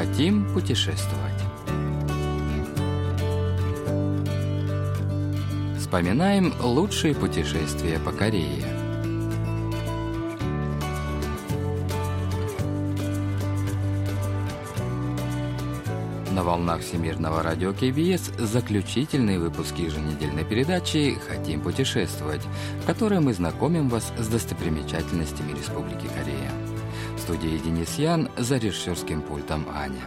Хотим путешествовать. Вспоминаем лучшие путешествия по Корее. На волнах Всемирного радио КБС заключительные выпуски еженедельной передачи «Хотим путешествовать», в которой мы знакомим вас с достопримечательностями Республики Корея. В студии Ян за режиссерским пультом Аня.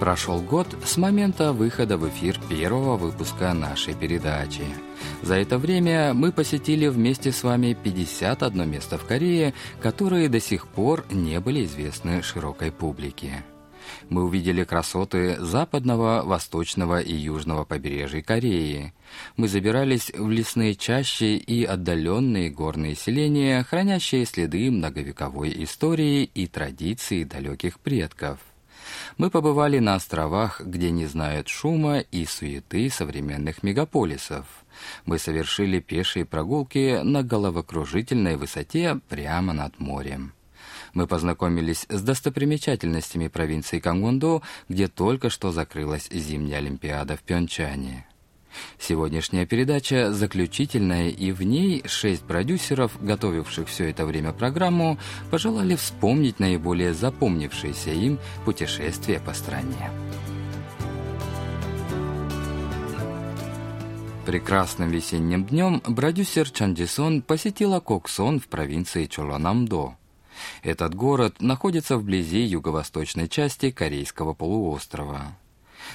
Прошел год с момента выхода в эфир первого выпуска нашей передачи. За это время мы посетили вместе с вами 51 место в Корее, которые до сих пор не были известны широкой публике. Мы увидели красоты западного, восточного и южного побережья Кореи. Мы забирались в лесные чащи и отдаленные горные селения, хранящие следы многовековой истории и традиций далеких предков – мы побывали на островах, где не знают шума и суеты современных мегаполисов. Мы совершили пешие прогулки на головокружительной высоте прямо над морем. Мы познакомились с достопримечательностями провинции Кангундо, где только что закрылась зимняя Олимпиада в Пьончане. Сегодняшняя передача заключительная, и в ней шесть продюсеров, готовивших все это время программу, пожелали вспомнить наиболее запомнившиеся им путешествия по стране. Прекрасным весенним днем продюсер Чандисон посетила Коксон в провинции Чоланамдо. Этот город находится вблизи юго-восточной части Корейского полуострова.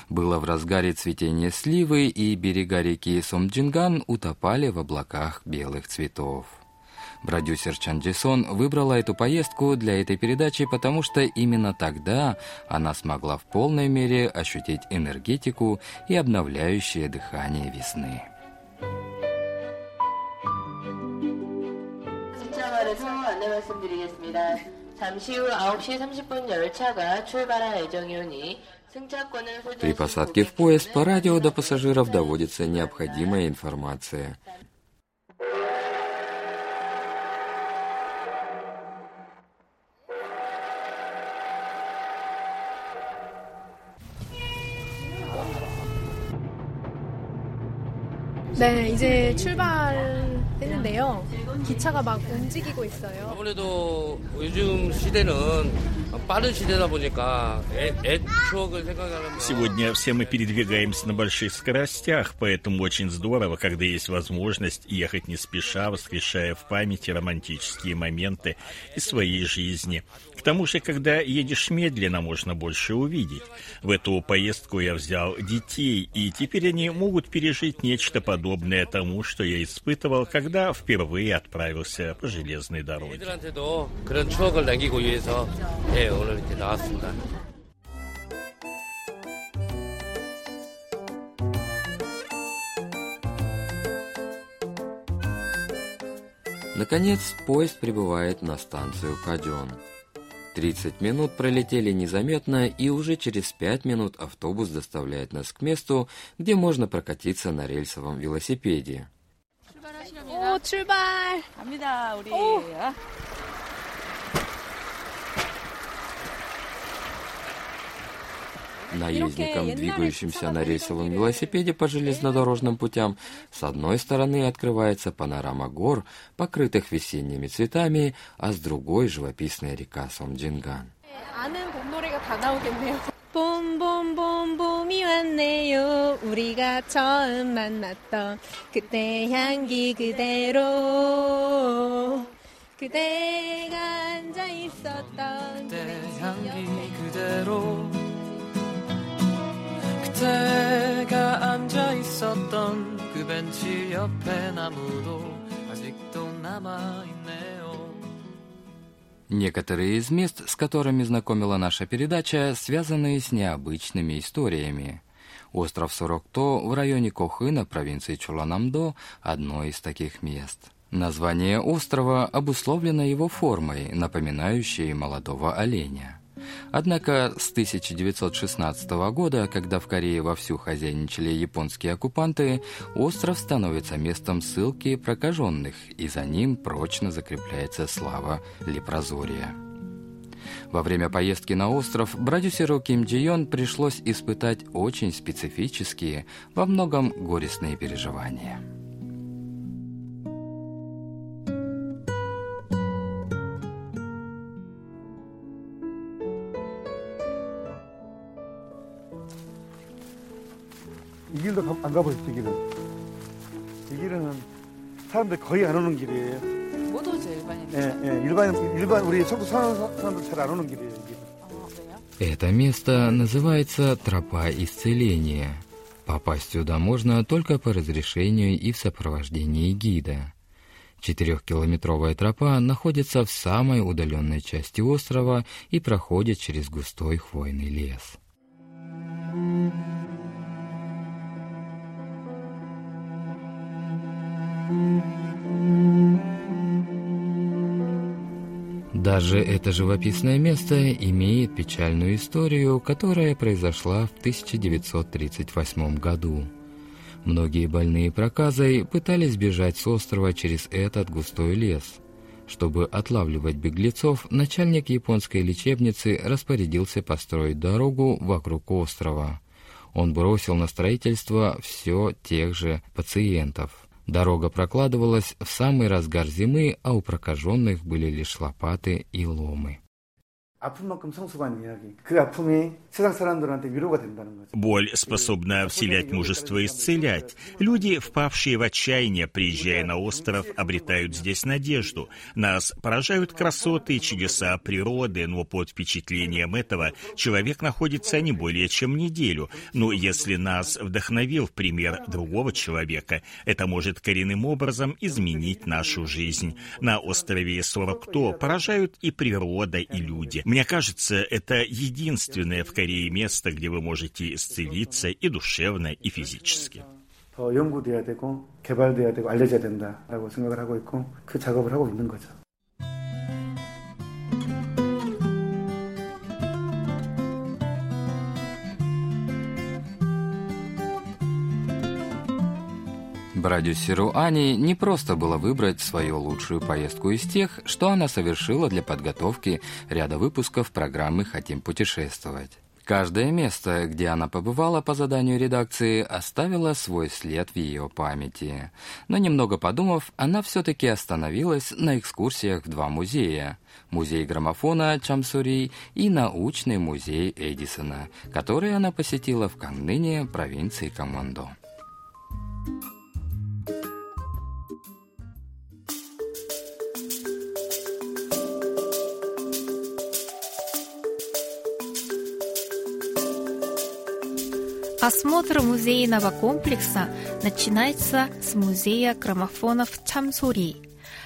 Было в разгаре цветения сливы, и берега реки Сомджинган утопали в облаках белых цветов. Продюсер Чан Джисон выбрала эту поездку для этой передачи, потому что именно тогда она смогла в полной мере ощутить энергетику и обновляющее дыхание весны. 잠시 후 9시 30분 열차가 출발할 예정이오니 при посадке в поезд по радио до пассажиров доводится необходимая информация. 네, 이제 출발했는데요. 기차가 막 움직이고 있어요. 아무래도 요즘 시대는 Сегодня все мы передвигаемся на больших скоростях, поэтому очень здорово, когда есть возможность ехать не спеша, воскрешая в памяти романтические моменты из своей жизни. К тому же, когда едешь медленно, можно больше увидеть. В эту поездку я взял детей, и теперь они могут пережить нечто подобное тому, что я испытывал, когда впервые отправился по железной дороге Наконец, поезд прибывает на станцию Кадён. 30 минут пролетели незаметно, и уже через 5 минут автобус доставляет нас к месту, где можно прокатиться на рельсовом велосипеде. 오, 출발! 갑니다, 우리. Наездникам, двигающимся на рейсовом велосипеде по железнодорожным путям, с одной стороны открывается панорама гор, покрытых весенними цветами, а с другой живописная река Сомджинган. 아는 봄 노래가 다 나오겠네요. 봄봄봄 봄이 왔네요 우리가 처음 만났던 그때 향기 그대로 그대가 앉아 있었던 그때 향기 그대로 그때가 앉아 있었던 그 벤치 옆에 나무도 아직도 남아 있네요. Некоторые из мест, с которыми знакомила наша передача, связаны с необычными историями. Остров Сорокто в районе Кохына, провинции Чуланамдо, одно из таких мест. Название острова обусловлено его формой, напоминающей молодого оленя. – Однако с 1916 года, когда в Корее вовсю хозяйничали японские оккупанты, остров становится местом ссылки прокаженных, и за ним прочно закрепляется слава Лепрозория. Во время поездки на остров продюсеру Ким Джи Йон пришлось испытать очень специфические, во многом горестные переживания. 안 가보셨죠, 이 길은? 이 길은 사람들 거의 안 오는 길이에요. 못 오죠, 일반인. 예, 예, 일반, 일반, 우리 속도 사는 사람들 잘 안 오는 길이에요, 이 길은. Это место называется «Тропа исцеления». Попасть сюда можно только по разрешению и в сопровождении гида. Четырехкилометровая тропа находится в самой удаленной части острова и проходит через густой хвойный лес. Даже это живописное место имеет печальную историю, которая произошла в 1938 году. Многие больные проказой пытались бежать с острова через этот густой лес. Чтобы отлавливать беглецов, начальник японской лечебницы распорядился построить дорогу вокруг острова. Он бросил на строительство все тех же пациентов. Дорога прокладывалась в самый разгар зимы, а у прокаженных были лишь лопаты и ломы. 아픈 만큼 성숙한 이야기. 그 아픔이 세상 사람들한테 위로가 된다는 거죠. Боль способна вселять мужество и исцелять. Люди, впавшие в отчаяние, приезжая на остров, обретают здесь надежду. Нас поражают красоты и чудеса природы, но под впечатлением этого человек находится не более чем неделю. Но если нас вдохновил в пример другого человека, это может коренным образом изменить нашу жизнь. На острове Сорокто поражают и природа, и люди. Мне кажется, это единственное в Корее место, где вы можете исцелиться и душевно, и физически. 더 연구돼야 되고 개발돼야 되고 알려져야 된다라고 생각을 하고 있고 그 작업을 하고 있는 거죠. Продюсеру Ани не просто было выбрать свою лучшую поездку из тех, что она совершила для подготовки ряда выпусков программы «Хотим путешествовать». Каждое место, где она побывала по заданию редакции, оставило свой след в ее памяти. Но немного подумав, она все-таки остановилась на экскурсиях в два музея. Музей граммофона Чамсури и научный музей Эдисона, который она посетила в Канныне, провинции Камондо. Осмотр музейного комплекса начинается с музея граммофонов Чамсури.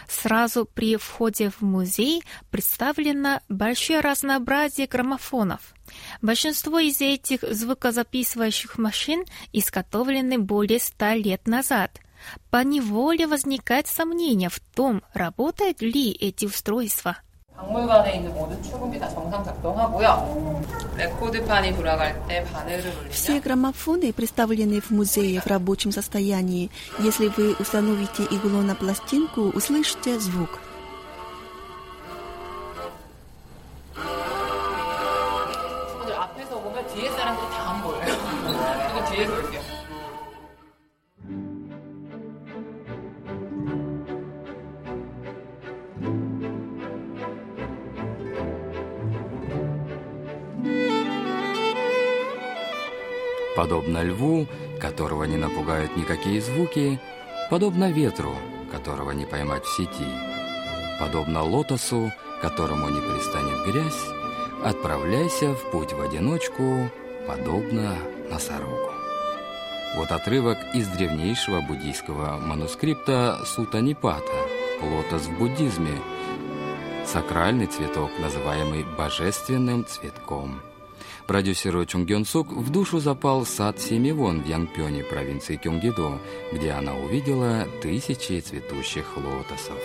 Сразу при входе в музей представлено большое разнообразие граммофонов. Большинство из этих звукозаписывающих машин изготовлены более ста лет назад. По неволе возникает сомнение в том, работают ли эти устройства. 박물관에 있는 모든 축음이 다 정상 작동하고요. 레코드판이 돌아갈 때 바늘을 Все граммофоны, представленные в музее в рабочем состоянии. Если вы установите иглу на пластинку, услышите звук. Подобно льву, которого не напугают никакие звуки, подобно ветру, которого не поймать в сети, подобно лотосу, которому не пристанет грязь, отправляйся в путь в одиночку, подобно носорогу. Вот отрывок из древнейшего буддийского манускрипта Сута Нипата «Лотос в буддизме», сакральный цветок, называемый божественным цветком – Продюсеру Чун Гён Сук в душу запал сад Семивон в Янпёне, провинции Кёнгидо, где она увидела тысячи цветущих лотосов.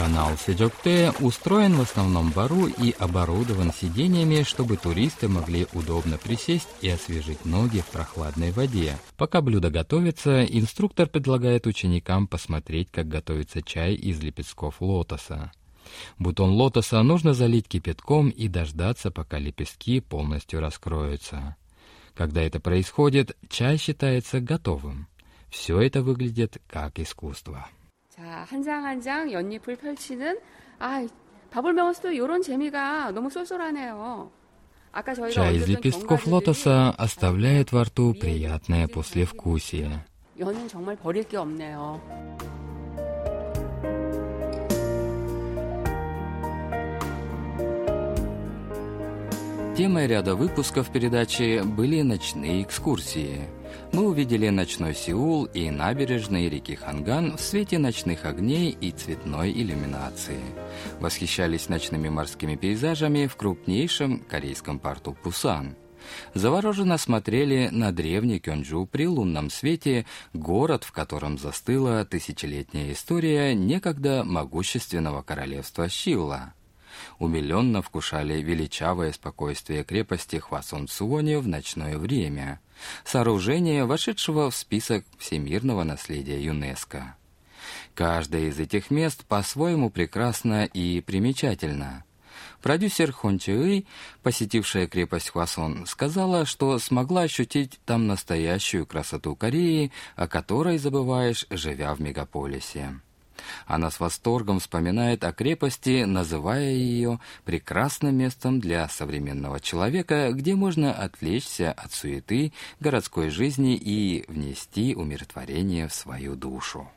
Канал Сиджокте устроен в основном бару и оборудован сидениями, чтобы туристы могли удобно присесть и освежить ноги в прохладной воде. Пока блюдо готовится, инструктор предлагает ученикам посмотреть, как готовится чай из лепестков лотоса. Бутон лотоса нужно залить кипятком и дождаться, пока лепестки полностью раскроются. Когда это происходит, чай считается готовым. Все это выглядит как искусство. 자, 한 장 한 장 연잎을 펼치는 아, 밥을 먹었을 때 이런 재미가 너무 쏠쏠하네요. Чай из лепестков лотоса оставляет во рту приятное послевкусие. 연은 정말 버릴 게 없네요. Темой ряда выпусков передачи были ночные экскурсии – мы увидели ночной Сеул и набережные реки Ханган в свете ночных огней и цветной иллюминации. Восхищались ночными морскими пейзажами в крупнейшем корейском порту Пусан. Завороженно смотрели на древний Кёнджу при лунном свете, город, в котором застыла тысячелетняя история некогда могущественного королевства Щилла умиленно вкушали величавое спокойствие крепости Хвасон Цуони в ночное время, сооружение, вошедшего в список всемирного наследия ЮНЕСКО. Каждое из этих мест по-своему прекрасно и примечательно. Продюсер Хон Чиэй, посетившая крепость Хвасон, сказала, что смогла ощутить там настоящую красоту Кореи, о которой забываешь, живя в мегаполисе. Она с восторгом вспоминает о крепости, называя ее прекрасным местом для современного человека, где можно отвлечься от суеты городской жизни и внести умиротворение в свою душу.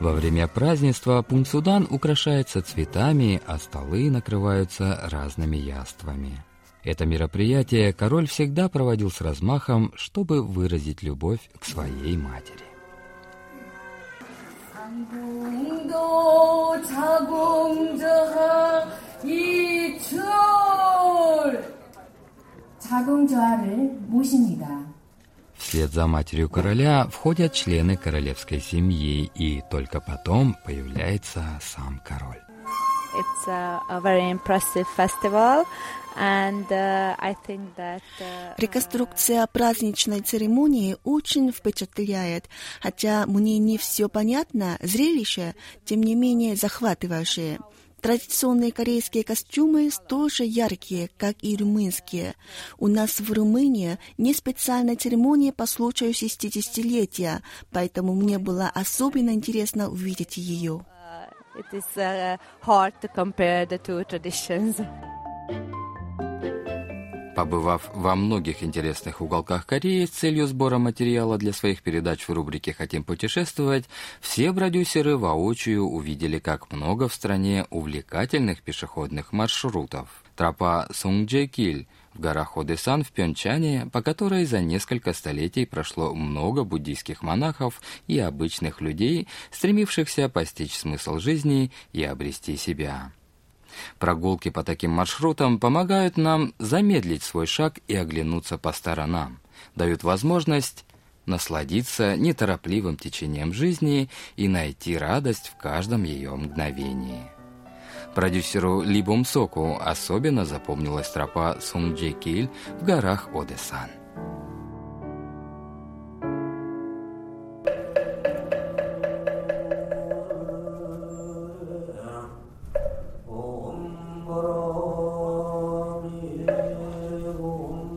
Во время празднества Пунцудан украшается цветами, а столы накрываются разными яствами. Это мероприятие король всегда проводил с размахом, чтобы выразить любовь к своей матери. Вслед за матерью короля входят члены королевской семьи, и только потом появляется сам король. It's a, a very impressive festival. And, uh, I think that, uh, Реконструкция праздничной церемонии очень впечатляет, хотя мне не все понятно, зрелище, тем не менее, захватывающее. Традиционные корейские костюмы тоже яркие, как и румынские. У нас в Румынии не специальная церемония по случаю 60-летия, поэтому мне было особенно интересно увидеть ее. It is uh, hard to compare the two traditions. Побывав во многих интересных уголках Кореи с целью сбора материала для своих передач в рубрике «Хотим путешествовать», все продюсеры воочию увидели, как много в стране увлекательных пешеходных маршрутов. Тропа Сунгджекиль в горах Одесан в Пьончане, по которой за несколько столетий прошло много буддийских монахов и обычных людей, стремившихся постичь смысл жизни и обрести себя. Прогулки по таким маршрутам помогают нам замедлить свой шаг и оглянуться по сторонам, дают возможность насладиться неторопливым течением жизни и найти радость в каждом ее мгновении. Продюсеру Ли Бум Соку особенно запомнилась тропа Сунджекиль в горах Одесан.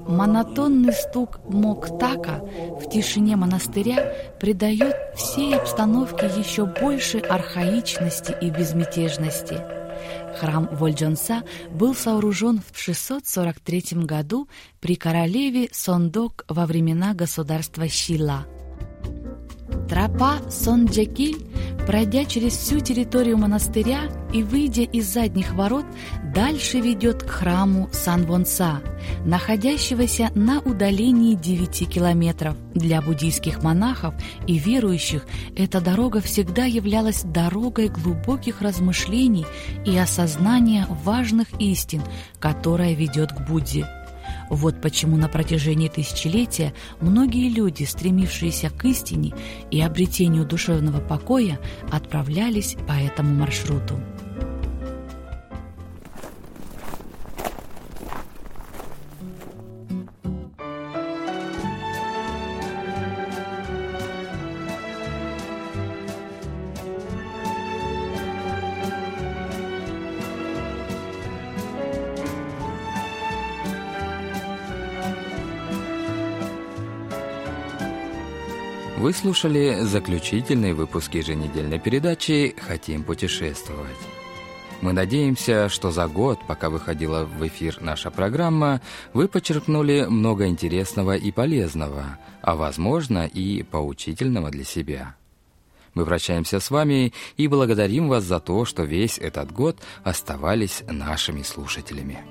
Монотонный стук моктака в тишине монастыря придает всей обстановке еще больше архаичности и безмятежности. Храм Вольджонса был сооружен в 643 году при королеве Сондок во времена государства Щила. Тропа Сонджекиль Пройдя через всю территорию монастыря и выйдя из задних ворот, дальше ведет к храму Сан-Вонса, находящегося на удалении 9 километров. Для буддийских монахов и верующих эта дорога всегда являлась дорогой глубоких размышлений и осознания важных истин, которая ведет к Будде. Вот почему на протяжении тысячелетия многие люди, стремившиеся к истине и обретению душевного покоя, отправлялись по этому маршруту. Вы слушали заключительный выпуск еженедельной передачи «Хотим путешествовать». Мы надеемся, что за год, пока выходила в эфир наша программа, вы почерпнули много интересного и полезного, а возможно и поучительного для себя. Мы прощаемся с вами и благодарим вас за то, что весь этот год оставались нашими слушателями.